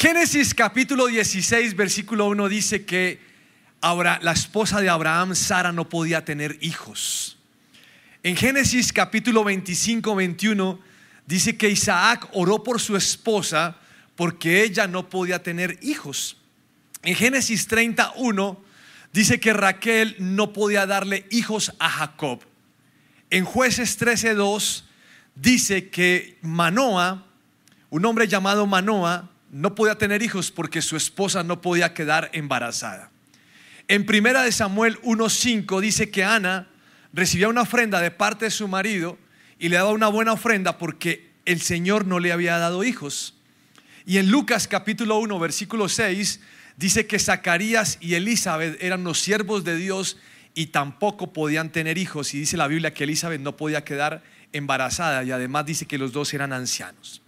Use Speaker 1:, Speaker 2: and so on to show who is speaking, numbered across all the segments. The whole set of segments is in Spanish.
Speaker 1: Génesis capítulo 16, versículo 1 dice que ahora la esposa de Abraham, Sara, no podía tener hijos. En Génesis capítulo 25, 21 dice que Isaac oró por su esposa porque ella no podía tener hijos. En Génesis 31 dice que Raquel no podía darle hijos a Jacob. En jueces 13.2 dice que Manoa, un hombre llamado Manoa, no podía tener hijos porque su esposa no podía quedar embarazada. En primera de Samuel 1.5 dice que Ana recibía una ofrenda de parte de su marido y le daba una buena ofrenda porque el Señor no le había dado hijos. Y en Lucas capítulo 1, versículo 6, dice que Zacarías y Elizabeth eran los siervos de Dios y tampoco podían tener hijos. Y dice la Biblia que Elizabeth no podía quedar embarazada y además dice que los dos eran ancianos.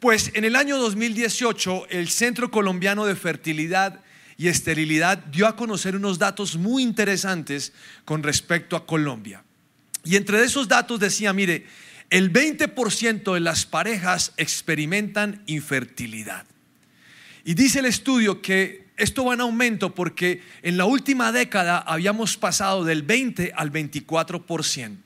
Speaker 1: Pues en el año 2018 el Centro Colombiano de Fertilidad y Esterilidad dio a conocer unos datos muy interesantes con respecto a Colombia. Y entre esos datos decía, mire, el 20% de las parejas experimentan infertilidad. Y dice el estudio que esto va en aumento porque en la última década habíamos pasado del 20 al 24%.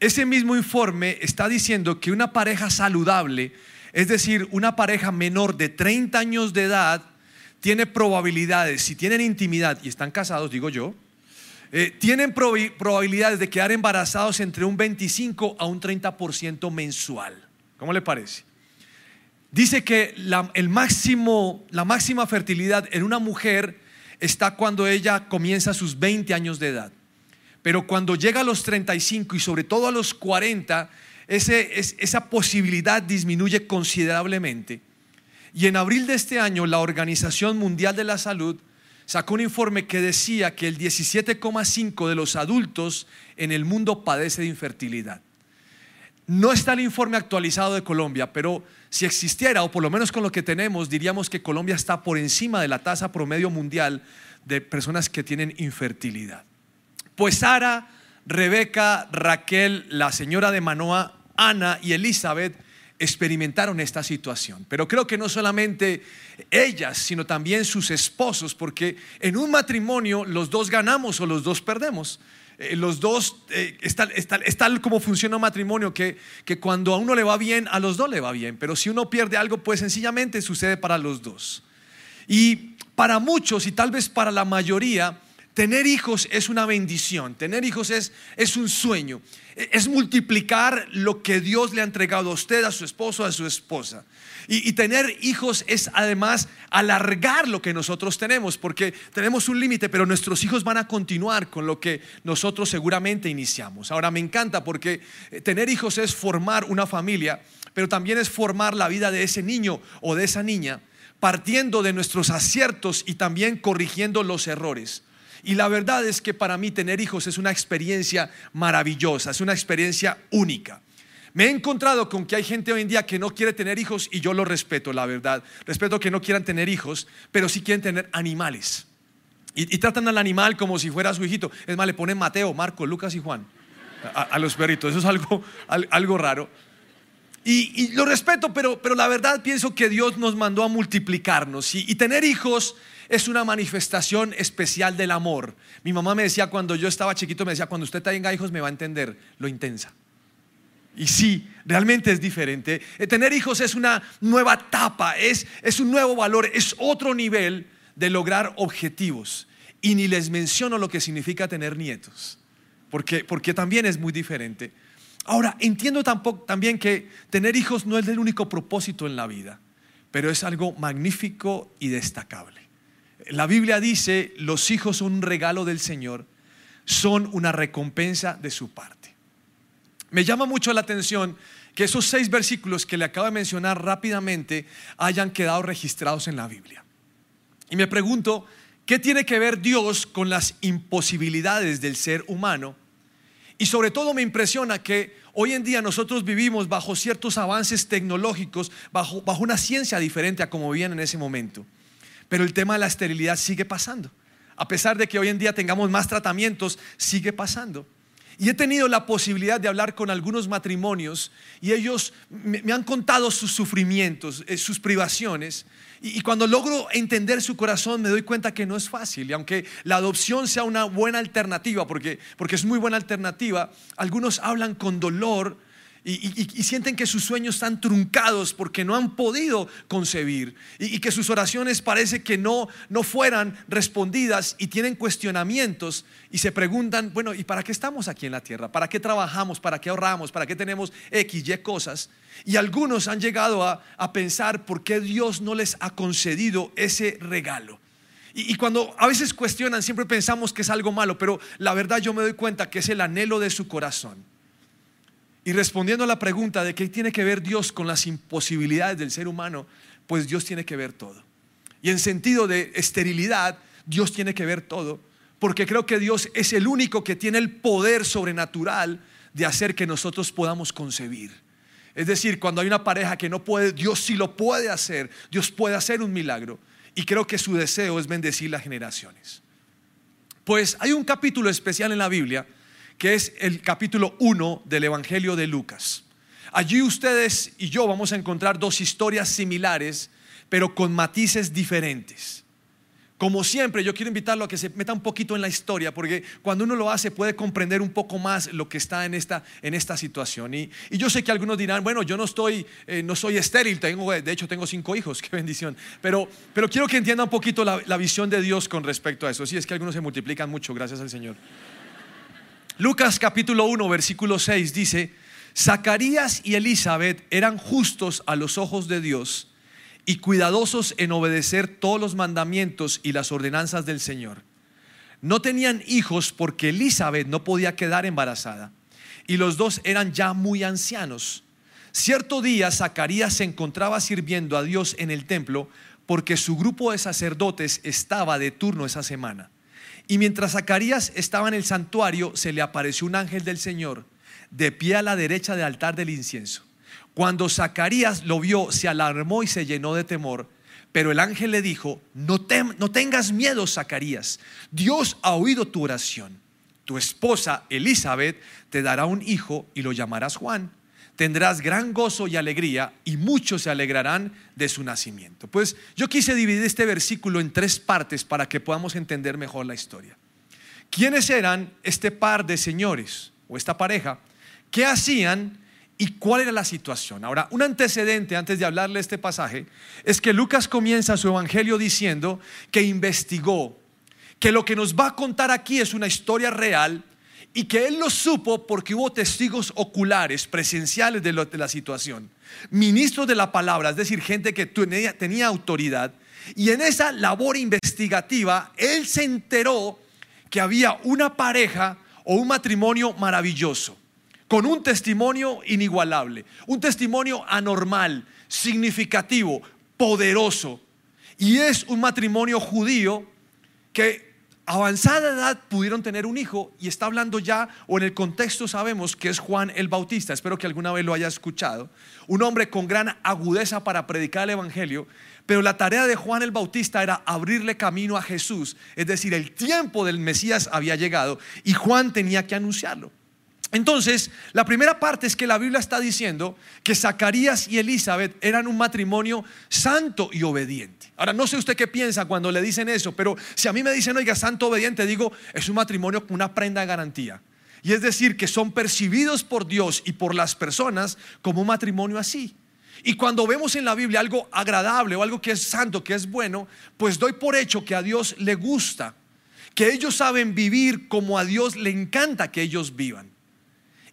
Speaker 1: Ese mismo informe está diciendo que una pareja saludable, es decir, una pareja menor de 30 años de edad, tiene probabilidades, si tienen intimidad y están casados, digo yo, eh, tienen probabilidades de quedar embarazados entre un 25 a un 30% mensual. ¿Cómo le parece? Dice que la, el máximo, la máxima fertilidad en una mujer está cuando ella comienza sus 20 años de edad. Pero cuando llega a los 35 y sobre todo a los 40, esa posibilidad disminuye considerablemente. Y en abril de este año, la Organización Mundial de la Salud sacó un informe que decía que el 17,5 de los adultos en el mundo padece de infertilidad. No está el informe actualizado de Colombia, pero si existiera, o por lo menos con lo que tenemos, diríamos que Colombia está por encima de la tasa promedio mundial de personas que tienen infertilidad. Pues Sara, Rebeca, Raquel, la señora de Manoa, Ana y Elizabeth experimentaron esta situación. Pero creo que no solamente ellas, sino también sus esposos, porque en un matrimonio los dos ganamos o los dos perdemos. Eh, los dos, eh, está, tal como funciona un matrimonio, que, que cuando a uno le va bien, a los dos le va bien, pero si uno pierde algo, pues sencillamente sucede para los dos. Y para muchos, y tal vez para la mayoría, Tener hijos es una bendición, tener hijos es, es un sueño, es multiplicar lo que Dios le ha entregado a usted, a su esposo, a su esposa. Y, y, tener hijos es además alargar lo que nosotros tenemos, porque tenemos un límite, pero nuestros hijos van a continuar con lo que nosotros seguramente iniciamos. Ahora me encanta porque eh, tener hijos es formar una familia, pero también es formar la vida de ese niño o de esa niña, partiendo de nuestros aciertos y también corrigiendo los errores. Y la verdad es que para mí tener hijos es una experiencia maravillosa, es una experiencia única. Me he encontrado con que hay gente hoy en día que no quiere tener hijos y yo lo respeto, la verdad. Respeto que no quieran tener hijos, pero sí quieren tener animales. Y, tratan al animal como si fuera su hijito. Es más, le ponen Mateo, Marco, Lucas y Juan a, los perritos. Eso es algo, algo raro. Y, lo respeto, pero, pero la verdad pienso que Dios nos mandó a multiplicarnos. y tener hijos es una manifestación especial del amor. Mi mamá me decía cuando yo estaba chiquito, me decía, cuando usted tenga hijos me va a entender lo intensa. Y sí, realmente es diferente. Eh, tener hijos es una nueva etapa, es, es un nuevo valor, es otro nivel de lograr objetivos. Y ni les menciono lo que significa tener nietos, porque, porque también es muy diferente. Ahora, entiendo también que tener hijos no es el único propósito en la vida, pero es algo magnífico y destacable. La Biblia dice, los hijos son un regalo del Señor, son una recompensa de su parte. Me llama mucho la atención que esos seis versículos que le acabo de mencionar rápidamente hayan quedado registrados en la Biblia. Y me pregunto, ¿qué tiene que ver Dios con las imposibilidades del ser humano? Y sobre todo me impresiona que hoy en día nosotros vivimos bajo ciertos avances tecnológicos, bajo, una ciencia diferente a como vivían en ese momento. Pero el tema de la esterilidad sigue pasando. A pesar de que hoy en día tengamos más tratamientos, sigue pasando. Y he tenido la posibilidad de hablar con algunos matrimonios y ellos me, han contado sus sufrimientos, eh, sus privaciones. Y, cuando logro entender su corazón me doy cuenta que no es fácil. Y aunque la adopción sea una buena alternativa, porque, porque es muy buena alternativa, algunos hablan con dolor y, sienten que sus sueños están truncados porque no han podido concebir y, que sus oraciones parece que no, no fueran respondidas y tienen cuestionamientos y se preguntan, bueno, ¿y para qué estamos aquí en la tierra? ¿Para qué trabajamos? ¿Para qué ahorramos? ¿Para qué tenemos X, Y cosas? Y algunos han llegado a, a pensar por qué Dios no les ha concedido ese regalo. Y, cuando a veces cuestionan, siempre pensamos que es algo malo, pero la verdad yo me doy cuenta que es el anhelo de su corazón. Y respondiendo a la pregunta de qué tiene que ver Dios con las imposibilidades del ser humano, pues Dios tiene que ver todo. Y en sentido de esterilidad, Dios tiene que ver todo, porque creo que Dios es el único que tiene el poder sobrenatural de hacer que nosotros podamos concebir. Es decir, cuando hay una pareja que no puede, Dios sí lo puede hacer, Dios puede hacer un milagro. Y creo que su deseo es bendecir las generaciones. Pues hay un capítulo especial en la Biblia que es el capítulo 1 del Evangelio de Lucas. Allí ustedes y yo vamos a encontrar dos historias similares, pero con matices diferentes. Como siempre, yo quiero invitarlo a que se meta un poquito en la historia, porque cuando uno lo hace puede comprender un poco más lo que está en esta, en esta situación. Y, yo sé que algunos dirán, bueno, yo no estoy, eh, no soy estéril, tengo, de hecho tengo cinco hijos, qué bendición. Pero, pero quiero que entienda un poquito la, la visión de Dios con respecto a eso. Sí, es que algunos se multiplican mucho, gracias al Señor. Lucas capítulo 1, versículo 6 dice, Zacarías y Elizabeth eran justos a los ojos de Dios y cuidadosos en obedecer todos los mandamientos y las ordenanzas del Señor. No tenían hijos porque Elizabeth no podía quedar embarazada y los dos eran ya muy ancianos. Cierto día Zacarías se encontraba sirviendo a Dios en el templo porque su grupo de sacerdotes estaba de turno esa semana. Y mientras Zacarías estaba en el santuario, se le apareció un ángel del Señor de pie a la derecha del altar del incienso. Cuando Zacarías lo vio, se alarmó y se llenó de temor. Pero el ángel le dijo, no, no tengas miedo, Zacarías. Dios ha oído tu oración. Tu esposa Elizabeth te dará un hijo y lo llamarás Juan tendrás gran gozo y alegría y muchos se alegrarán de su nacimiento. Pues yo quise dividir este versículo en tres partes para que podamos entender mejor la historia. ¿Quiénes eran este par de señores o esta pareja? ¿Qué hacían? ¿Y cuál era la situación? Ahora, un antecedente antes de hablarle de este pasaje es que Lucas comienza su evangelio diciendo que investigó, que lo que nos va a contar aquí es una historia real y que él lo supo porque hubo testigos oculares, presenciales de, la situación, ministros de la palabra, es decir, gente que tenía, tenía autoridad. Y en esa labor investigativa, él se enteró que había una pareja o un matrimonio maravilloso, con un testimonio inigualable, un testimonio anormal, significativo, poderoso. Y es un matrimonio judío que avanzada edad pudieron tener un hijo y está hablando ya, o en el contexto sabemos que es Juan el Bautista, espero que alguna vez lo haya escuchado, un hombre con gran agudeza para predicar el Evangelio, pero la tarea de Juan el Bautista era abrirle camino a Jesús, es decir, el tiempo del Mesías había llegado y Juan tenía que anunciarlo. Entonces, la primera parte es que la Biblia está diciendo que Zacarías y Elizabeth eran un matrimonio santo y obediente. Ahora, no sé usted qué piensa cuando le dicen eso, pero si a mí me dicen, oiga, santo obediente, digo, es un matrimonio con una prenda de garantía. Y es decir, que son percibidos por Dios y por las personas como un matrimonio así. Y cuando vemos en la Biblia algo agradable o algo que es santo, que es bueno, pues doy por hecho que a Dios le gusta, que ellos saben vivir como a Dios le encanta que ellos vivan.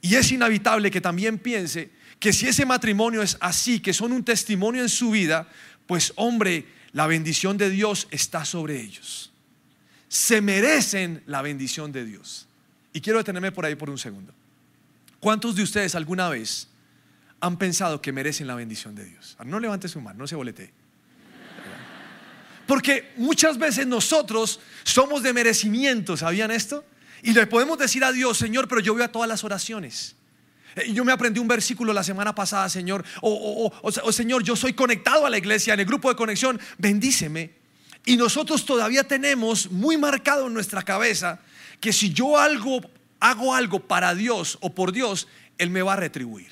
Speaker 1: Y es inevitable que también piense que si ese matrimonio es así, que son un testimonio en su vida, pues hombre, la bendición de Dios está sobre ellos. Se merecen la bendición de Dios. Y quiero detenerme por ahí por un segundo. ¿Cuántos de ustedes alguna vez han pensado que merecen la bendición de Dios? No levante su mano, no se boletee. Porque muchas veces nosotros somos de merecimiento, ¿sabían esto? Y le podemos decir a Dios, Señor, pero yo veo a todas las oraciones. Eh, yo me aprendí un versículo la semana pasada, Señor. O, o, Señor, yo soy conectado a la iglesia, en el grupo de conexión, bendíceme. Y nosotros todavía tenemos muy marcado en nuestra cabeza que si yo algo hago algo para Dios o por Dios, Él me va a retribuir.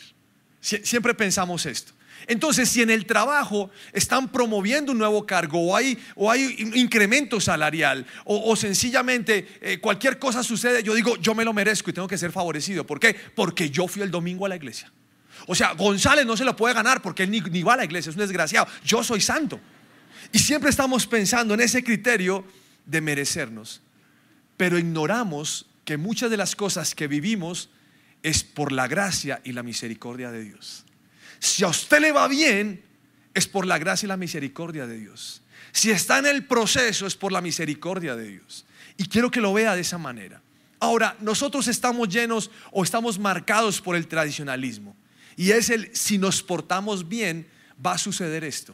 Speaker 1: siempre pensamos esto. Entonces, si en el trabajo están promoviendo un nuevo cargo o hay, o hay incremento salarial o, sencillamente eh, cualquier cosa sucede, yo digo, yo me lo merezco y tengo que ser favorecido. ¿Por qué? Porque yo fui el domingo a la iglesia. O sea, González no se lo puede ganar porque él ni, ni va a la iglesia, es un desgraciado. Yo soy santo. Y siempre estamos pensando en ese criterio de merecernos. Pero ignoramos que muchas de las cosas que vivimos es por la gracia y la misericordia de Dios. Si a usted le va bien, es por la gracia y la misericordia de Dios. Si está en el proceso, es por la misericordia de Dios. Y quiero que lo vea de esa manera. Ahora, nosotros estamos llenos o estamos marcados por el tradicionalismo. Y es el, si nos portamos bien, va a suceder esto.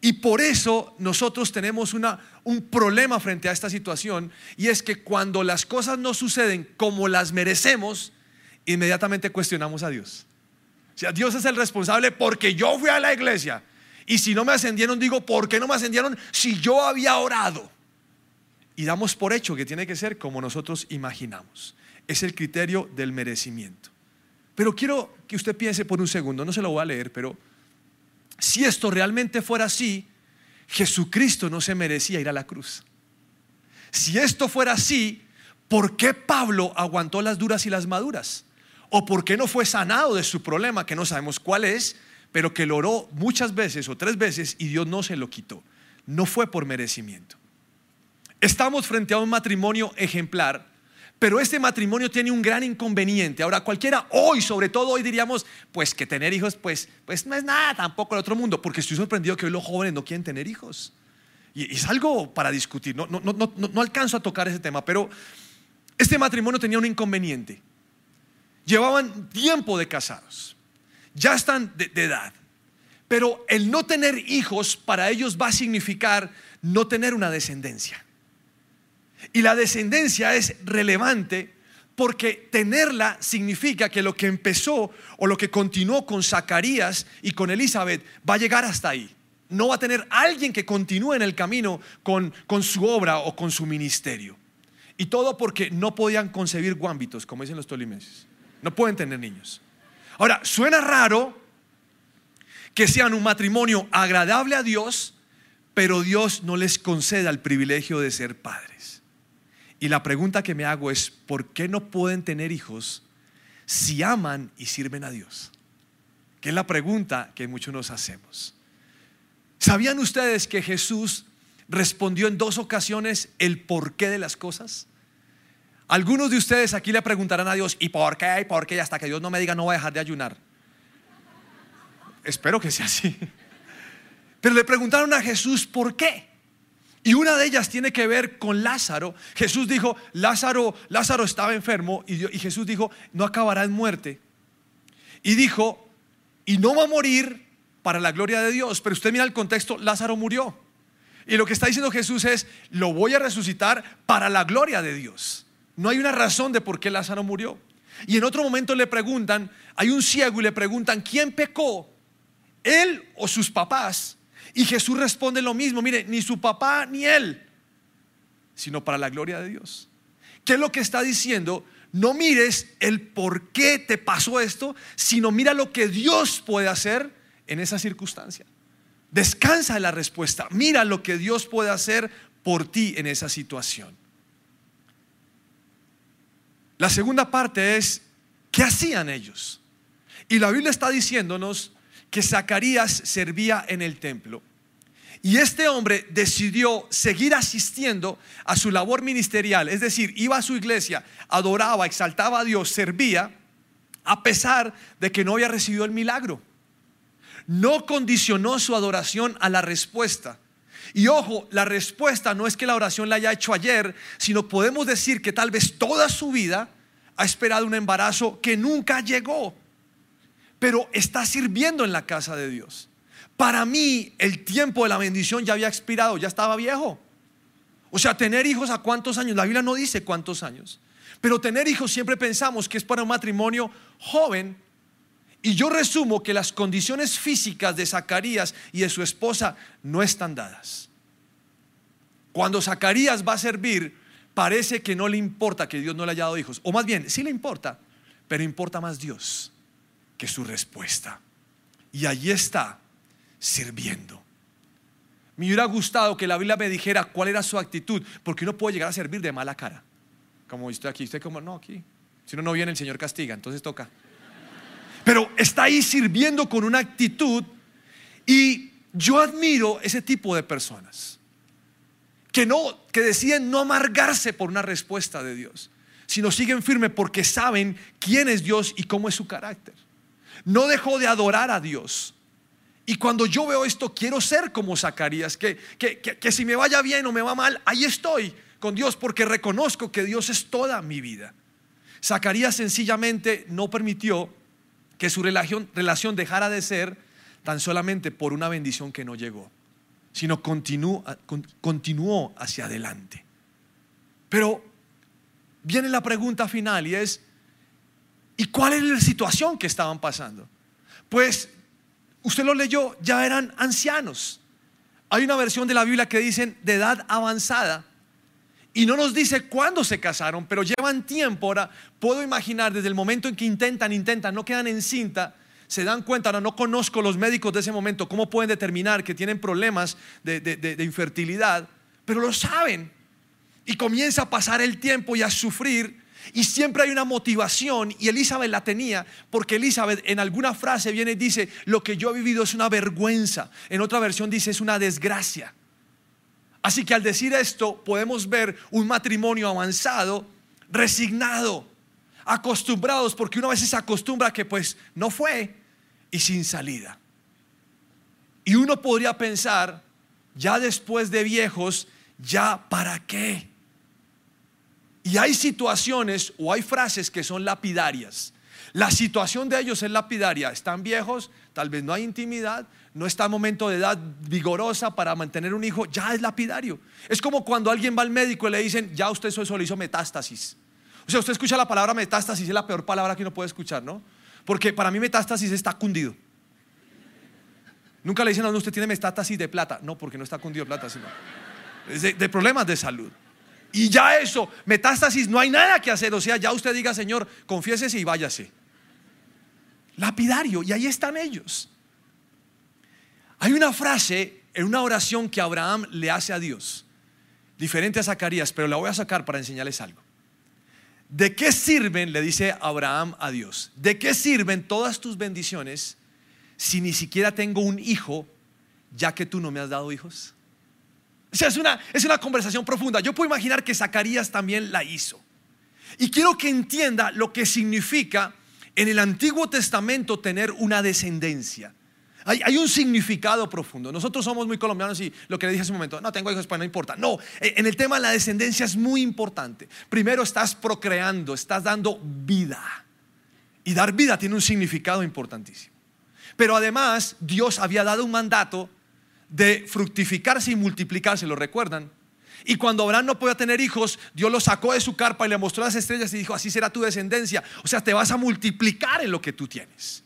Speaker 1: Y por eso nosotros tenemos una, un problema frente a esta situación. Y es que cuando las cosas no suceden como las merecemos, inmediatamente cuestionamos a Dios. Dios es el responsable porque yo fui a la iglesia. Y si no me ascendieron, digo, ¿por qué no me ascendieron si yo había orado? Y damos por hecho que tiene que ser como nosotros imaginamos. Es el criterio del merecimiento. Pero quiero que usted piense por un segundo, no se lo voy a leer, pero si esto realmente fuera así, Jesucristo no se merecía ir a la cruz. Si esto fuera así, ¿por qué Pablo aguantó las duras y las maduras? O por qué no fue sanado de su problema, que no sabemos cuál es, pero que lo oró muchas veces o tres veces y Dios no se lo quitó. No fue por merecimiento. Estamos frente a un matrimonio ejemplar, pero este matrimonio tiene un gran inconveniente. Ahora, cualquiera hoy, sobre todo hoy diríamos, pues que tener hijos, pues, pues no es nada tampoco el otro mundo, porque estoy sorprendido que hoy los jóvenes no quieren tener hijos. Y es algo para discutir, no, no, no, no alcanzo a tocar ese tema, pero este matrimonio tenía un inconveniente llevaban tiempo de casados, ya están de, edad, pero el no tener hijos para ellos va a significar no tener una descendencia. Y la descendencia es relevante porque tenerla significa que lo que empezó o lo que continuó con Zacarías y con Elizabeth va a llegar hasta ahí. No va a tener alguien que continúe en el camino con, con su obra o con su ministerio. Y todo porque no podían concebir guámbitos, como dicen los tolimenses. No pueden tener niños. Ahora, suena raro que sean un matrimonio agradable a Dios, pero Dios no les conceda el privilegio de ser padres. Y la pregunta que me hago es, ¿por qué no pueden tener hijos si aman y sirven a Dios? Que es la pregunta que muchos nos hacemos. ¿Sabían ustedes que Jesús respondió en dos ocasiones el porqué de las cosas? Algunos de ustedes aquí le preguntarán a Dios, ¿y por qué? ¿Y por qué? Y hasta que Dios no me diga, no voy a dejar de ayunar. Espero que sea así. Pero le preguntaron a Jesús, ¿por qué? Y una de ellas tiene que ver con Lázaro. Jesús dijo, Lázaro, Lázaro estaba enfermo y, y Jesús dijo, no acabará en muerte. Y dijo, y no va a morir para la gloria de Dios. Pero usted mira el contexto, Lázaro murió. Y lo que está diciendo Jesús es, lo voy a resucitar para la gloria de Dios. No hay una razón de por qué Lázaro murió. Y en otro momento le preguntan, hay un ciego y le preguntan, ¿quién pecó? ¿Él o sus papás? Y Jesús responde lo mismo, mire, ni su papá ni él, sino para la gloria de Dios. ¿Qué es lo que está diciendo? No mires el por qué te pasó esto, sino mira lo que Dios puede hacer en esa circunstancia. Descansa en la respuesta. Mira lo que Dios puede hacer por ti en esa situación. La segunda parte es, ¿qué hacían ellos? Y la Biblia está diciéndonos que Zacarías servía en el templo. Y este hombre decidió seguir asistiendo a su labor ministerial, es decir, iba a su iglesia, adoraba, exaltaba a Dios, servía, a pesar de que no había recibido el milagro. No condicionó su adoración a la respuesta. Y ojo, la respuesta no es que la oración la haya hecho ayer, sino podemos decir que tal vez toda su vida ha esperado un embarazo que nunca llegó, pero está sirviendo en la casa de Dios. Para mí el tiempo de la bendición ya había expirado, ya estaba viejo. O sea, tener hijos a cuántos años, la Biblia no dice cuántos años, pero tener hijos siempre pensamos que es para un matrimonio joven y yo resumo que las condiciones físicas de Zacarías y de su esposa no están dadas. Cuando Zacarías va a servir, parece que no le importa que Dios no le haya dado hijos. O más bien, sí le importa, pero importa más Dios que su respuesta. Y allí está, sirviendo. Me hubiera gustado que la Biblia me dijera cuál era su actitud, porque uno puede llegar a servir de mala cara. Como estoy aquí, usted como, no, aquí. Si uno no viene, el Señor castiga, entonces toca. Pero está ahí sirviendo con una actitud y yo admiro ese tipo de personas que no que deciden no amargarse por una respuesta de Dios, sino siguen firme porque saben quién es Dios y cómo es su carácter. No dejó de adorar a Dios. Y cuando yo veo esto, quiero ser como Zacarías, que, que, que si me vaya bien o me va mal, ahí estoy con Dios porque reconozco que Dios es toda mi vida. Zacarías sencillamente no permitió que su relación, relación dejara de ser tan solamente por una bendición que no llegó, sino continuó, continuó hacia adelante. Pero viene la pregunta final y es, ¿y cuál es la situación que estaban pasando? Pues, usted lo leyó, ya eran ancianos. Hay una versión de la Biblia que dicen de edad avanzada. Y no nos dice cuándo se casaron, pero llevan tiempo. Ahora, puedo imaginar desde el momento en que intentan, intentan, no quedan en cinta, se dan cuenta, ahora no conozco los médicos de ese momento, cómo pueden determinar que tienen problemas de, de infertilidad, pero lo saben. Y comienza a pasar el tiempo y a sufrir. Y siempre hay una motivación, y Elizabeth la tenía, porque Elizabeth en alguna frase viene y dice, lo que yo he vivido es una vergüenza. En otra versión dice, es una desgracia. Así que al decir esto podemos ver un matrimonio avanzado, resignado, acostumbrados, porque una vez se acostumbra que pues no fue y sin salida. Y uno podría pensar, ya después de viejos, ya para qué. Y hay situaciones o hay frases que son lapidarias. La situación de ellos es lapidaria. Están viejos, tal vez no hay intimidad, no está en momento de edad vigorosa para mantener un hijo, ya es lapidario. Es como cuando alguien va al médico y le dicen, ya usted solo hizo metástasis. O sea, usted escucha la palabra metástasis, es la peor palabra que uno puede escuchar, ¿no? Porque para mí metástasis está cundido. Nunca le dicen a uno, usted tiene metástasis de plata. No, porque no está cundido de plata, sino de, de problemas de salud. Y ya eso, metástasis, no hay nada que hacer. O sea, ya usted diga, Señor, confiésese y váyase. Lapidario, y ahí están ellos. Hay una frase en una oración que Abraham le hace a Dios, diferente a Zacarías, pero la voy a sacar para enseñarles algo. ¿De qué sirven, le dice Abraham a Dios, de qué sirven todas tus bendiciones si ni siquiera tengo un hijo, ya que tú no me has dado hijos? O sea, es una, es una conversación profunda. Yo puedo imaginar que Zacarías también la hizo. Y quiero que entienda lo que significa en el Antiguo Testamento tener una descendencia. Hay, un significado profundo. Nosotros somos muy colombianos y lo que le dije hace un momento, no tengo hijos, pues no importa. No, e, en el tema de la descendencia es muy importante. Primero estás procreando, estás dando vida. Y dar vida tiene un significado importantísimo. Pero además Dios había dado un mandato de fructificarse y multiplicarse, ¿lo recuerdan? Y cuando Abraham no podía tener hijos, Dios lo sacó de su carpa y le mostró las estrellas y dijo, así será tu descendencia. O sea, te vas a multiplicar en lo que tú tienes.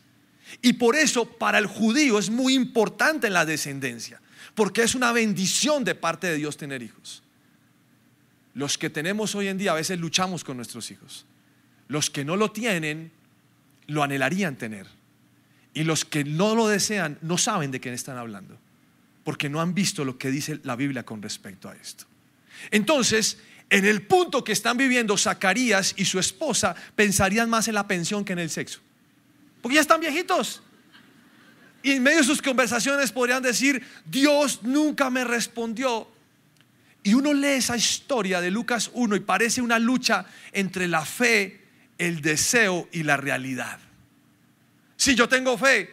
Speaker 1: Y por eso para el judío es muy importante la descendencia, porque es una bendición de parte de Dios tener hijos. Los que tenemos hoy en día a veces luchamos con nuestros hijos. Los que no lo tienen, lo anhelarían tener. Y los que no lo desean, no saben de quién están hablando, porque no han visto lo que dice la Biblia con respecto a esto. Entonces, en el punto que están viviendo Zacarías y su esposa, pensarían más en la pensión que en el sexo porque ya están viejitos. Y en medio de sus conversaciones podrían decir, Dios nunca me respondió. Y uno lee esa historia de Lucas 1 y parece una lucha entre la fe, el deseo y la realidad. Si yo tengo fe,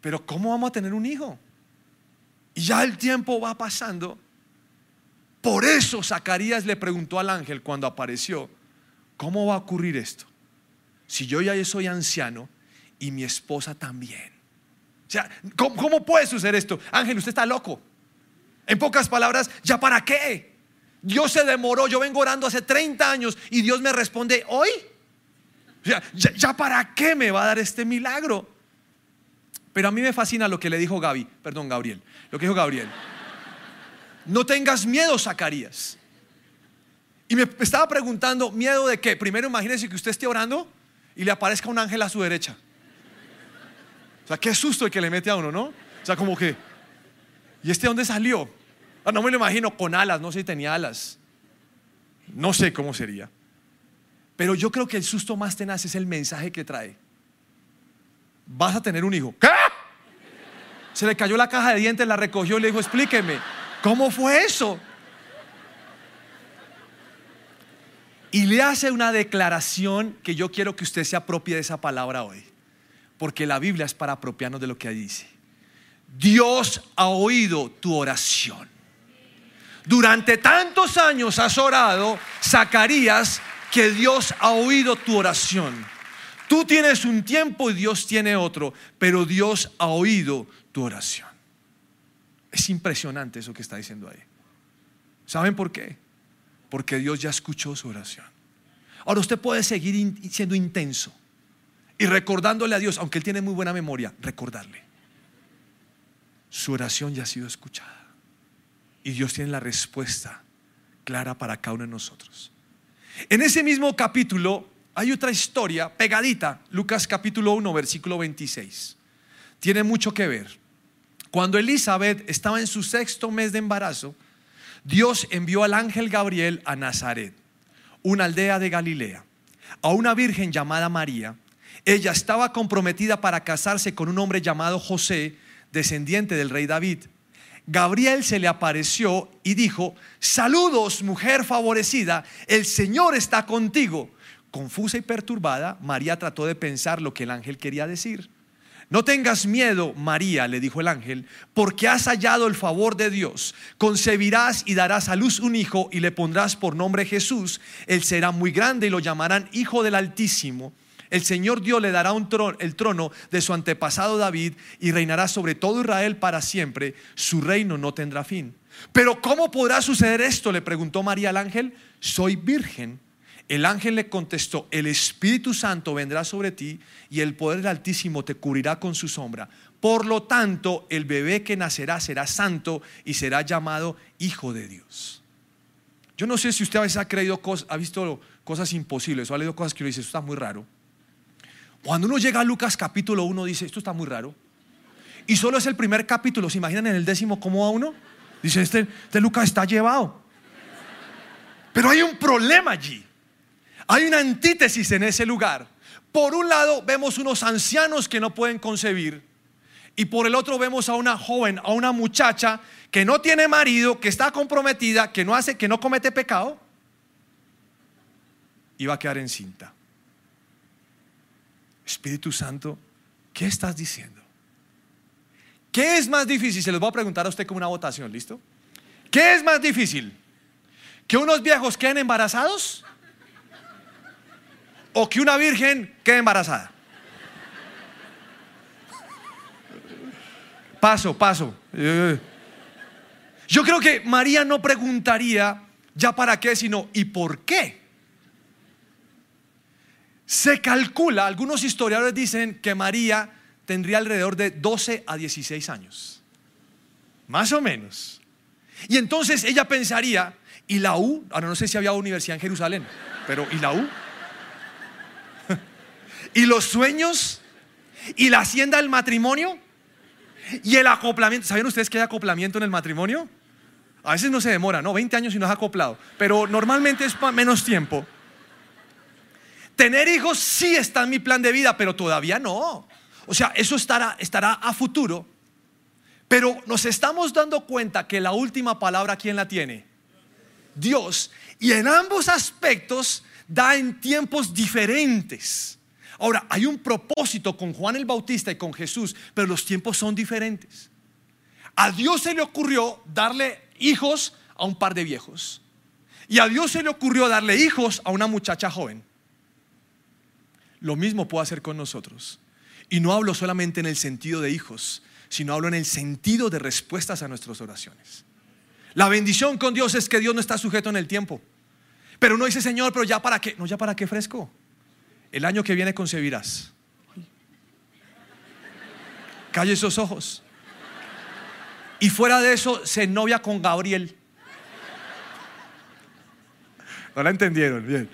Speaker 1: pero ¿cómo vamos a tener un hijo? Y ya el tiempo va pasando. Por eso Zacarías le preguntó al ángel cuando apareció, ¿cómo va a ocurrir esto? Si yo ya soy anciano y mi esposa también. O sea, ¿cómo, puede suceder esto? Ángel, usted está loco. En pocas palabras, ¿ya para qué? Dios se demoró, yo vengo orando hace 30 años y Dios me responde hoy. O sea, ¿ya, ¿ya, para qué me va a dar este milagro? Pero a mí me fascina lo que le dijo Gaby, perdón, Gabriel, lo que dijo Gabriel. No tengas miedo, Zacarías. Y me estaba preguntando, ¿miedo de qué? Primero imagínese que usted esté orando y le aparezca un ángel a su derecha. O sea, qué susto el que le mete a uno, ¿no? O sea, como que, ¿y este dónde salió? Ah, no me lo imagino con alas, no sé si tenía alas. No sé cómo sería. Pero yo creo que el susto más tenaz es el mensaje que trae. Vas a tener un hijo. ¿Qué? Se le cayó la caja de dientes, la recogió y le dijo, explíqueme, ¿cómo fue eso? Y le hace una declaración que yo quiero que usted se apropie de esa palabra hoy. Porque la Biblia es para apropiarnos de lo que dice. Dios ha oído tu oración. Durante tantos años has orado, Zacarías, que Dios ha oído tu oración. Tú tienes un tiempo y Dios tiene otro, pero Dios ha oído tu oración. Es impresionante eso que está diciendo ahí. ¿Saben por qué? Porque Dios ya escuchó su oración. Ahora usted puede seguir siendo intenso y recordándole a Dios, aunque Él tiene muy buena memoria, recordarle. Su oración ya ha sido escuchada. Y Dios tiene la respuesta clara para cada uno de nosotros. En ese mismo capítulo hay otra historia pegadita, Lucas capítulo 1, versículo 26. Tiene mucho que ver. Cuando Elizabeth estaba en su sexto mes de embarazo, Dios envió al ángel Gabriel a Nazaret, una aldea de Galilea, a una virgen llamada María. Ella estaba comprometida para casarse con un hombre llamado José, descendiente del rey David. Gabriel se le apareció y dijo, saludos mujer favorecida, el Señor está contigo. Confusa y perturbada, María trató de pensar lo que el ángel quería decir. No tengas miedo, María, le dijo el ángel, porque has hallado el favor de Dios. Concebirás y darás a luz un hijo y le pondrás por nombre Jesús. Él será muy grande y lo llamarán Hijo del Altísimo el Señor Dios le dará un trono, el trono de su antepasado David y reinará sobre todo Israel para siempre. Su reino no tendrá fin. Pero ¿cómo podrá suceder esto? Le preguntó María al ángel. Soy virgen. El ángel le contestó, el Espíritu Santo vendrá sobre ti y el poder del Altísimo te cubrirá con su sombra. Por lo tanto, el bebé que nacerá será santo y será llamado Hijo de Dios. Yo no sé si usted a veces ha creído, ha visto cosas imposibles o ha leído cosas que uno dice, esto está muy raro. Cuando uno llega a Lucas capítulo 1 dice, esto está muy raro. Y solo es el primer capítulo, ¿se imaginan en el décimo cómo va uno? Dice, este, este Lucas está llevado. Pero hay un problema allí. Hay una antítesis en ese lugar. Por un lado vemos unos ancianos que no pueden concebir y por el otro vemos a una joven, a una muchacha que no tiene marido, que está comprometida, que no hace, que no comete pecado y va a quedar encinta. Espíritu Santo, ¿qué estás diciendo? ¿Qué es más difícil? Se los voy a preguntar a usted como una votación, ¿listo? ¿Qué es más difícil? ¿Que unos viejos queden embarazados? ¿O que una virgen quede embarazada? Paso, paso. Yo creo que María no preguntaría ya para qué, sino ¿y por qué? Se calcula, algunos historiadores dicen que María tendría alrededor de 12 a 16 años. Más o menos. Y entonces ella pensaría, ¿y la U? Ahora no sé si había universidad en Jerusalén, pero ¿y la U? ¿Y los sueños? ¿Y la hacienda del matrimonio? ¿Y el acoplamiento? ¿Sabían ustedes que hay acoplamiento en el matrimonio? A veces no se demora, ¿no? 20 años y no es acoplado, pero normalmente es menos tiempo. Tener hijos sí está en mi plan de vida, pero todavía no. O sea, eso estará, estará a futuro. Pero nos estamos dando cuenta que la última palabra, ¿quién la tiene? Dios. Y en ambos aspectos da en tiempos diferentes. Ahora, hay un propósito con Juan el Bautista y con Jesús, pero los tiempos son diferentes. A Dios se le ocurrió darle hijos a un par de viejos. Y a Dios se le ocurrió darle hijos a una muchacha joven lo mismo puedo hacer con nosotros. Y no hablo solamente en el sentido de hijos, sino hablo en el sentido de respuestas a nuestras oraciones. La bendición con Dios es que Dios no está sujeto en el tiempo. Pero no dice, Señor, pero ya para qué, no, ya para qué fresco. El año que viene concebirás. Calle esos ojos. Y fuera de eso, se novia con Gabriel. No la entendieron, bien.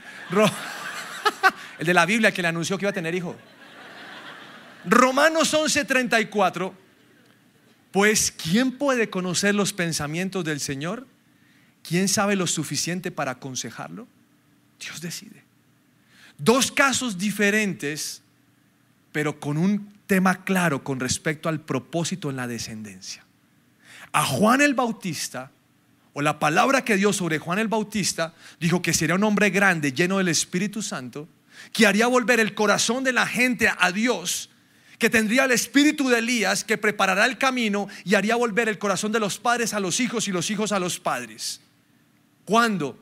Speaker 1: El de la Biblia que le anunció que iba a tener hijo. Romanos 11:34. Pues, ¿quién puede conocer los pensamientos del Señor? ¿Quién sabe lo suficiente para aconsejarlo? Dios decide. Dos casos diferentes, pero con un tema claro con respecto al propósito en la descendencia. A Juan el Bautista, o la palabra que dio sobre Juan el Bautista, dijo que sería un hombre grande, lleno del Espíritu Santo, que haría volver el corazón de la gente a Dios, que tendría el espíritu de Elías, que preparará el camino y haría volver el corazón de los padres a los hijos y los hijos a los padres. ¿Cuándo?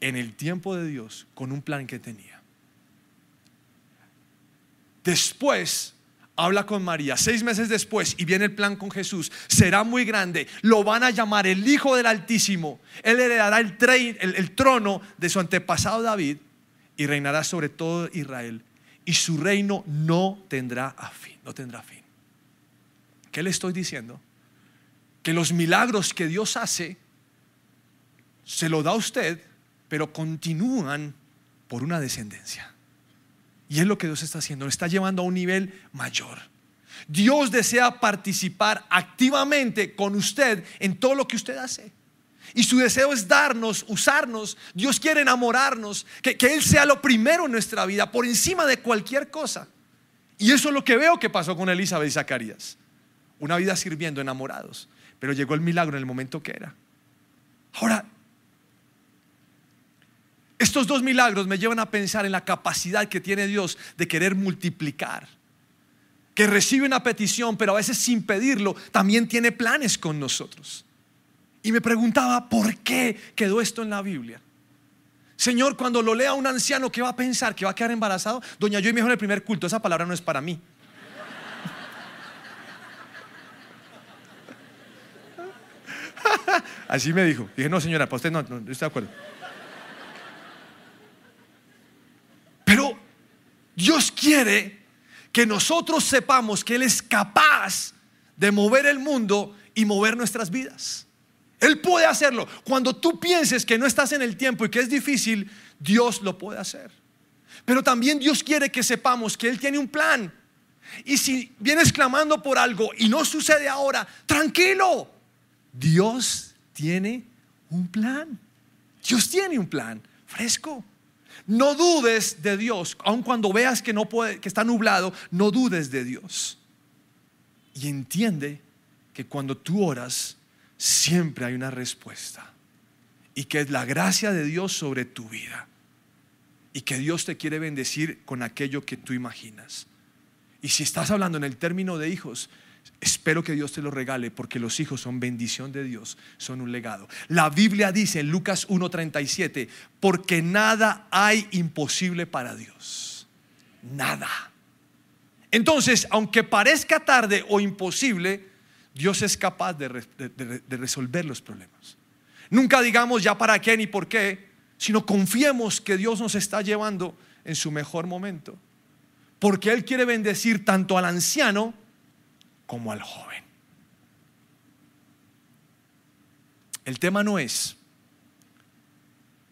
Speaker 1: En el tiempo de Dios, con un plan que tenía. Después habla con María, seis meses después, y viene el plan con Jesús, será muy grande, lo van a llamar el Hijo del Altísimo, él heredará el, el trono de su antepasado David y reinará sobre todo Israel, y su reino no tendrá fin, no tendrá fin. ¿Qué le estoy diciendo? Que los milagros que Dios hace se lo da a usted, pero continúan por una descendencia. Y es lo que Dios está haciendo, lo está llevando a un nivel mayor. Dios desea participar activamente con usted en todo lo que usted hace. Y su deseo es darnos, usarnos. Dios quiere enamorarnos, que, que, Él sea lo primero en nuestra vida, por encima de cualquier cosa. Y eso es lo que veo que pasó con Elizabeth y Zacarías. Una vida sirviendo, enamorados. Pero llegó el milagro en el momento que era. Ahora, estos dos milagros me llevan a pensar en la capacidad que tiene Dios de querer multiplicar. Que recibe una petición, pero a veces sin pedirlo, también tiene planes con nosotros. Y me preguntaba, ¿por qué quedó esto en la Biblia? Señor, cuando lo lea un anciano, ¿qué va a pensar? ¿Que va a quedar embarazado? Doña yo me dijo en el primer culto, esa palabra no es para mí. Así me dijo. Dije, no, señora, para usted no, no estoy de acuerdo. Pero Dios quiere que nosotros sepamos que Él es capaz de mover el mundo y mover nuestras vidas. Él puede hacerlo. Cuando tú pienses que no estás en el tiempo y que es difícil, Dios lo puede hacer. Pero también Dios quiere que sepamos que Él tiene un plan. Y si vienes clamando por algo y no sucede ahora, tranquilo. Dios tiene un plan. Dios tiene un plan fresco. No dudes de Dios, aun cuando veas que no puede, que está nublado, no dudes de Dios. Y entiende que cuando tú oras, siempre hay una respuesta. Y que es la gracia de Dios sobre tu vida. Y que Dios te quiere bendecir con aquello que tú imaginas. Y si estás hablando en el término de hijos, Espero que Dios te lo regale porque los hijos son bendición de Dios, son un legado. La Biblia dice en Lucas 1:37, porque nada hay imposible para Dios. Nada. Entonces, aunque parezca tarde o imposible, Dios es capaz de, resolver los problemas. Nunca digamos ya para qué ni por qué, sino confiemos que Dios nos está llevando en su mejor momento. Porque Él quiere bendecir tanto al anciano, como al joven. El tema no es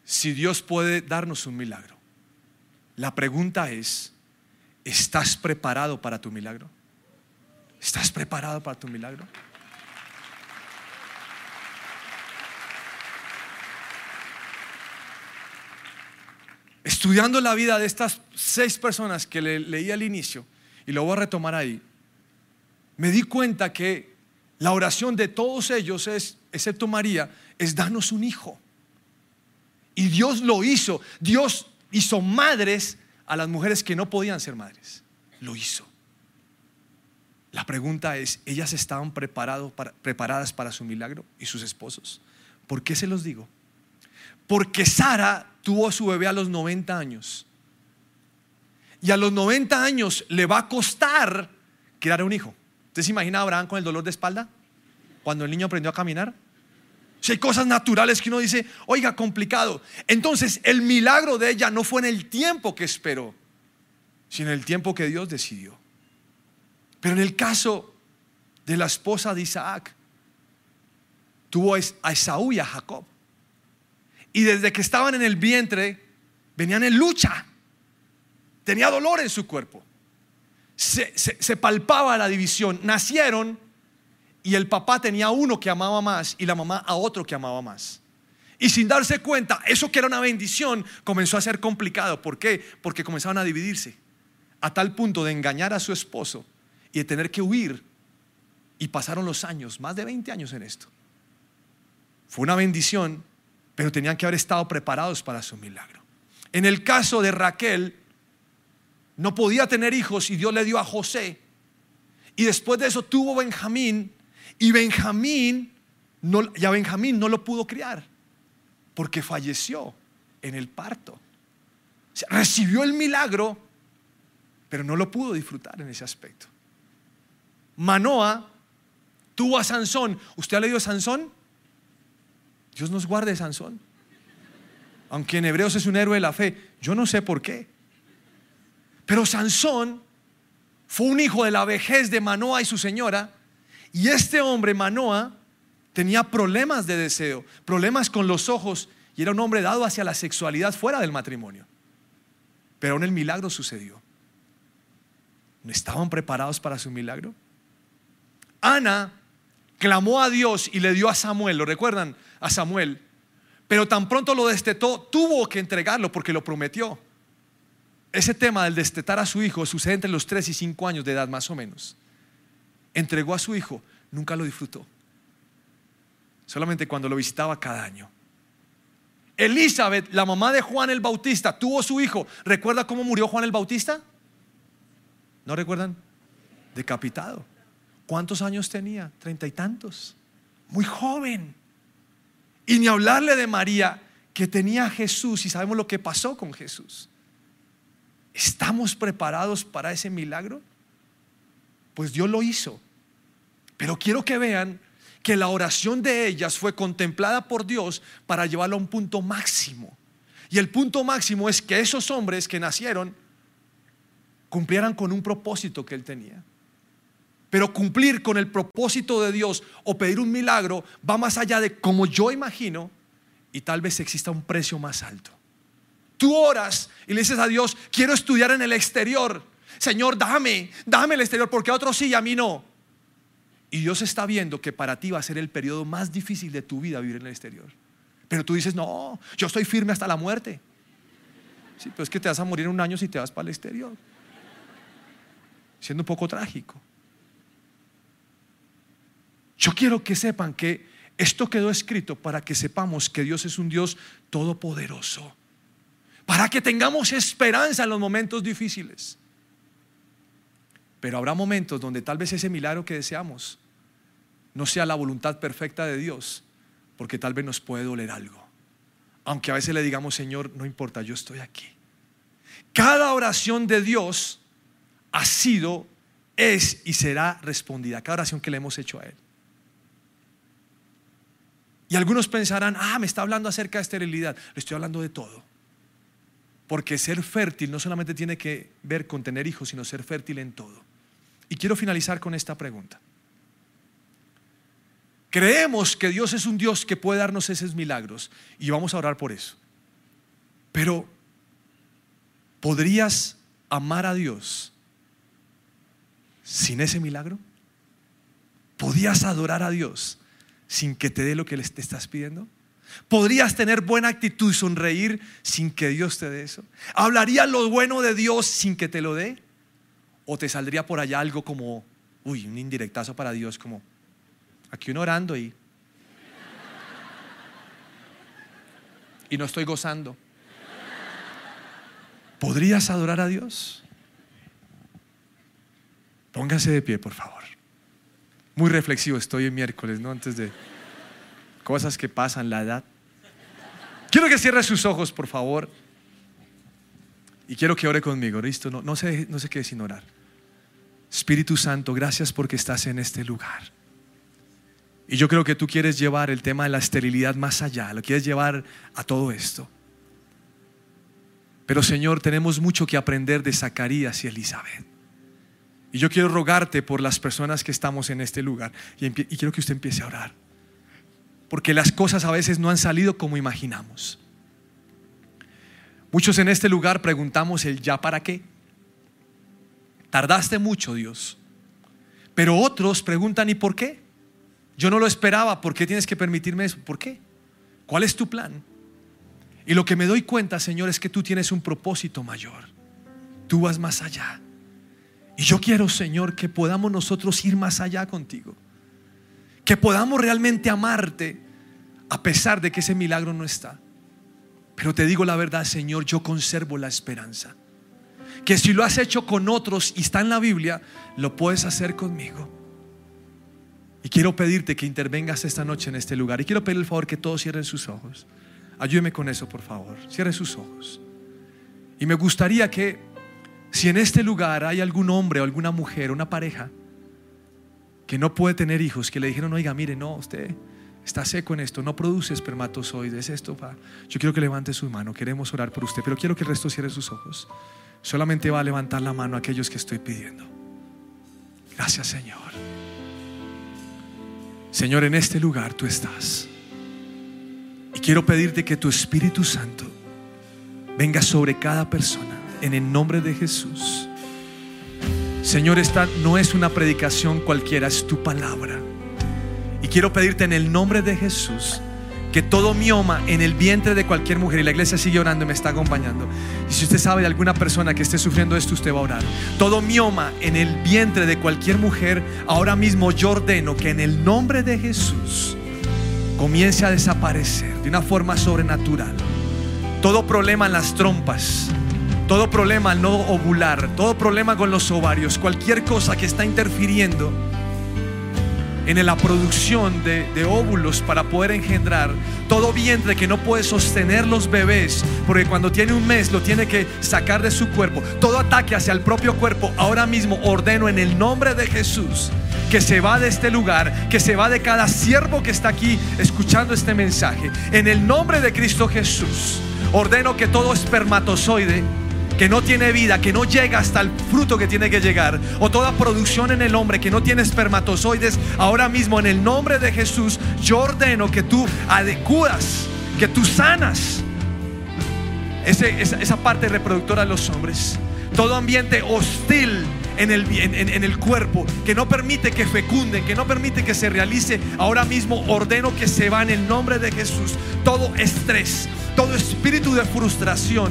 Speaker 1: si Dios puede darnos un milagro. La pregunta es, ¿estás preparado para tu milagro? ¿Estás preparado para tu milagro? Estudiando la vida de estas seis personas que le, leí al inicio, y lo voy a retomar ahí, me di cuenta que la oración de todos ellos es, excepto María, es darnos un hijo. Y Dios lo hizo. Dios hizo madres a las mujeres que no podían ser madres. Lo hizo. La pregunta es, ¿ellas estaban preparadas para su milagro y sus esposos? ¿Por qué se los digo? Porque Sara tuvo a su bebé a los 90 años. Y a los 90 años le va a costar crear un hijo. ¿Usted se imagina a Abraham con el dolor de espalda? Cuando el niño aprendió a caminar. Si hay cosas naturales que uno dice, oiga, complicado. Entonces, el milagro de ella no fue en el tiempo que esperó, sino en el tiempo que Dios decidió. Pero en el caso de la esposa de Isaac, tuvo a Esaú y a Jacob. Y desde que estaban en el vientre, venían en lucha. Tenía dolor en su cuerpo. Se, palpaba la división. Nacieron y el papá tenía uno que amaba más y la mamá a otro que amaba más. Y sin darse cuenta, eso que era una bendición comenzó a ser complicado. ¿Por qué? Porque comenzaron a dividirse. A tal punto de engañar a su esposo y de tener que huir. Y pasaron los años, más de 20 años en esto. Fue una bendición, pero tenían que haber estado preparados para su milagro. En el caso de Raquel, no podía tener hijos y Dios le dio a José. Y después de eso tuvo Benjamín y Benjamín, no, ya Benjamín no lo pudo criar porque falleció en el parto. recibió el milagro, pero no lo pudo disfrutar en ese aspecto. Manoa tuvo a Sansón. ¿Usted ha leído Sansón? Dios nos guarde Sansón. Aunque en Hebreos es un héroe de la fe, yo no sé por qué. Pero Sansón fue un hijo de la vejez de Manoa y su señora y este hombre, Manoa, tenía problemas de deseo, problemas con los ojos y era un hombre dado hacia la sexualidad fuera del matrimonio. Pero aún el milagro sucedió. ¿No estaban preparados para su milagro? Ana clamó a Dios y le dio a Samuel, ¿lo recuerdan? A Samuel. Pero tan pronto lo destetó, tuvo que entregarlo porque lo prometió. Ese tema del destetar a su hijo sucede entre los 3 y 5 años de edad más o menos entregó a su hijo, nunca lo disfrutó. Solamente cuando lo visitaba cada año. Elizabeth, la mamá de Juan el Bautista, tuvo su hijo. ¿Recuerda cómo murió Juan el Bautista? ¿No recuerdan? Decapitado. ¿Cuántos años tenía? Treinta y tantos. Muy joven. Y ni hablarle de María, que tenía a Jesús y sabemos lo que pasó con Jesús. ¿Estamos preparados para ese milagro? Pues Dios lo hizo. Pero quiero que vean que la oración de ellas fue contemplada por Dios para llevarlo a un punto máximo. Y el punto máximo es que esos hombres que nacieron cumplieran con un propósito que él tenía. Pero cumplir con el propósito de Dios o pedir un milagro va más allá de como yo imagino y tal vez exista un precio más alto. Tú oras y le dices a Dios, quiero estudiar en el exterior. Señor, dame, dame el exterior, porque a otros sí y a mí no. Y Dios está viendo que para ti va a ser el periodo más difícil de tu vida vivir en el exterior. Pero tú dices, no, yo estoy firme hasta la muerte. Sí, pero es que te vas a morir en un año si te vas para el exterior. Siendo un poco trágico. Yo quiero que sepan que esto quedó escrito para que sepamos que Dios es un Dios todopoderoso. Para que tengamos esperanza en los momentos difíciles. Pero habrá momentos donde tal vez ese milagro que deseamos no sea la voluntad perfecta de Dios, porque tal vez nos puede doler algo. Aunque a veces le digamos, Señor, no importa, yo estoy aquí. Cada oración de Dios ha sido, es y será respondida. Cada oración que le hemos hecho a Él. Y algunos pensarán, ah, me está hablando acerca de esterilidad. Le estoy hablando de todo. Porque ser fértil no solamente tiene que ver con tener hijos, sino ser fértil en todo. Y quiero finalizar con esta pregunta. Creemos que Dios es un Dios que puede darnos esos milagros y vamos a orar por eso. Pero, ¿podrías amar a Dios sin ese milagro? ¿Podrías adorar a Dios sin que te dé lo que le estás pidiendo? ¿Podrías tener buena actitud y sonreír sin que Dios te dé eso? ¿Hablarías lo bueno de Dios sin que te lo dé? ¿O te saldría por allá algo como, uy, un indirectazo para Dios, como, aquí uno orando y... Y no estoy gozando. ¿Podrías adorar a Dios? Póngase de pie, por favor. Muy reflexivo estoy en miércoles, ¿no? Antes de cosas que pasan, la edad. Quiero que cierre sus ojos, por favor. Y quiero que ore conmigo, ¿listo? No, no, se, no se quede sin orar. Espíritu Santo, gracias porque estás en este lugar. Y yo creo que tú quieres llevar el tema de la esterilidad más allá, lo quieres llevar a todo esto. Pero Señor, tenemos mucho que aprender de Zacarías y Elizabeth. Y yo quiero rogarte por las personas que estamos en este lugar. Y, quiero que usted empiece a orar. Porque las cosas a veces no han salido como imaginamos. Muchos en este lugar preguntamos el ya para qué. Tardaste mucho, Dios. Pero otros preguntan ¿y por qué? Yo no lo esperaba, ¿por qué tienes que permitirme eso? ¿Por qué? ¿Cuál es tu plan? Y lo que me doy cuenta, Señor, es que tú tienes un propósito mayor. Tú vas más allá. Y yo quiero, Señor, que podamos nosotros ir más allá contigo. Que podamos realmente amarte a pesar de que ese milagro no está. Pero te digo la verdad, Señor, yo conservo la esperanza. Que si lo has hecho con otros y está en la Biblia, lo puedes hacer conmigo. Y quiero pedirte que intervengas esta noche en este lugar. Y quiero pedir el favor que todos cierren sus ojos. Ayúdeme con eso, por favor. Cierren sus ojos. Y me gustaría que si en este lugar hay algún hombre o alguna mujer, una pareja, que no puede tener hijos, que le dijeron, oiga, mire, no, usted está seco en esto, no produce espermatozoides, esto va. Yo quiero que levante su mano, queremos orar por usted, pero quiero que el resto cierre sus ojos. Solamente va a levantar la mano a aquellos que estoy pidiendo. Gracias, Señor. Señor, en este lugar tú estás. Y quiero pedirte que tu Espíritu Santo venga sobre cada persona en el nombre de Jesús. Señor, esta no es una predicación cualquiera, es tu palabra. Y quiero pedirte en el nombre de Jesús que todo mioma en el vientre de cualquier mujer, y la iglesia sigue orando y me está acompañando. Y si usted sabe de alguna persona que esté sufriendo esto, usted va a orar. Todo mioma en el vientre de cualquier mujer, ahora mismo yo ordeno que en el nombre de Jesús comience a desaparecer de una forma sobrenatural. Todo problema en las trompas, todo problema no ovular, todo problema con los ovarios, cualquier cosa que está interfiriendo en la producción de, de, óvulos para poder engendrar. Todo vientre que no puede sostener los bebés, porque cuando tiene un mes lo tiene que sacar de su cuerpo. Todo ataque hacia el propio cuerpo, ahora mismo ordeno en el nombre de Jesús que se va de este lugar, que se va de cada siervo que está aquí escuchando este mensaje. En el nombre de Cristo Jesús, ordeno que todo espermatozoide que no tiene vida, que no llega hasta el fruto que tiene que llegar, o toda producción en el hombre que no tiene espermatozoides, ahora mismo en el nombre de Jesús, yo ordeno que tú adecuas, que tú sanas ese, esa, parte reproductora de los hombres. Todo ambiente hostil en el, en, en el cuerpo, que no permite que fecunden, que no permite que se realice, ahora mismo ordeno que se va en el nombre de Jesús. Todo estrés, todo espíritu de frustración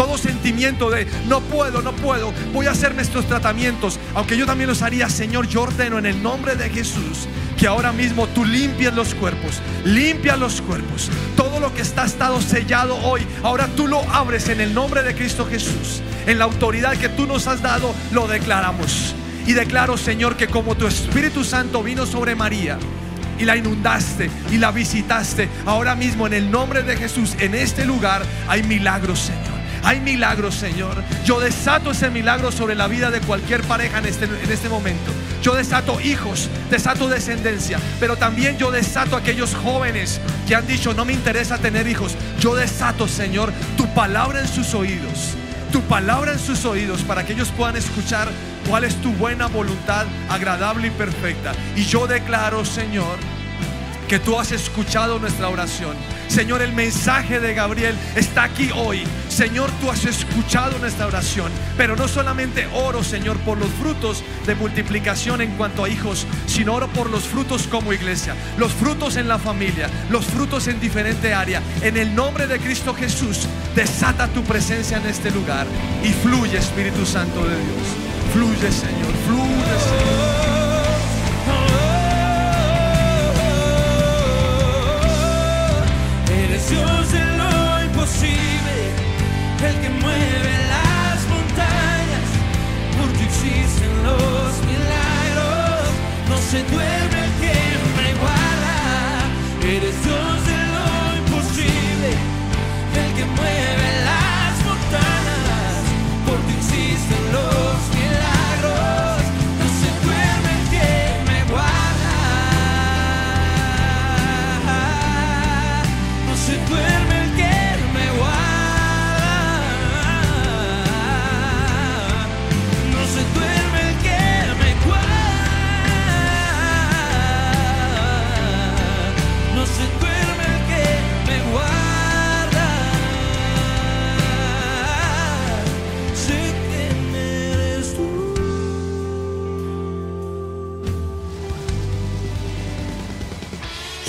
Speaker 1: todo sentimiento de no puedo, no puedo, voy a hacer nuestros tratamientos, aunque yo también los haría, Señor, yo ordeno en el nombre de Jesús que ahora mismo tú limpies los cuerpos, limpia los cuerpos, todo lo que está estado sellado hoy, ahora tú lo abres en el nombre de Cristo Jesús, en la autoridad que tú nos has dado, lo declaramos. Y declaro, Señor, que como tu Espíritu Santo vino sobre María, y la inundaste y la visitaste. Ahora mismo en el nombre de Jesús, en este lugar hay milagros, Señor. Hay milagros, Señor. Yo desato ese milagro sobre la vida de cualquier pareja en este, en este momento. Yo desato hijos, desato descendencia, pero también yo desato a aquellos jóvenes que han dicho, no me interesa tener hijos. Yo desato, Señor, tu palabra en sus oídos. Tu palabra en sus oídos para que ellos puedan escuchar cuál es tu buena voluntad, agradable y perfecta. Y yo declaro, Señor, que tú has escuchado nuestra oración. Señor, el mensaje de Gabriel está aquí hoy. Señor, tú has escuchado nuestra oración. Pero no solamente oro, Señor, por los frutos de multiplicación en cuanto a hijos, sino oro por los frutos como iglesia, los frutos en la familia, los frutos en diferente área. En el nombre de Cristo Jesús, desata tu presencia en este lugar y fluye, Espíritu Santo de Dios. Fluye, Señor, fluye, Señor.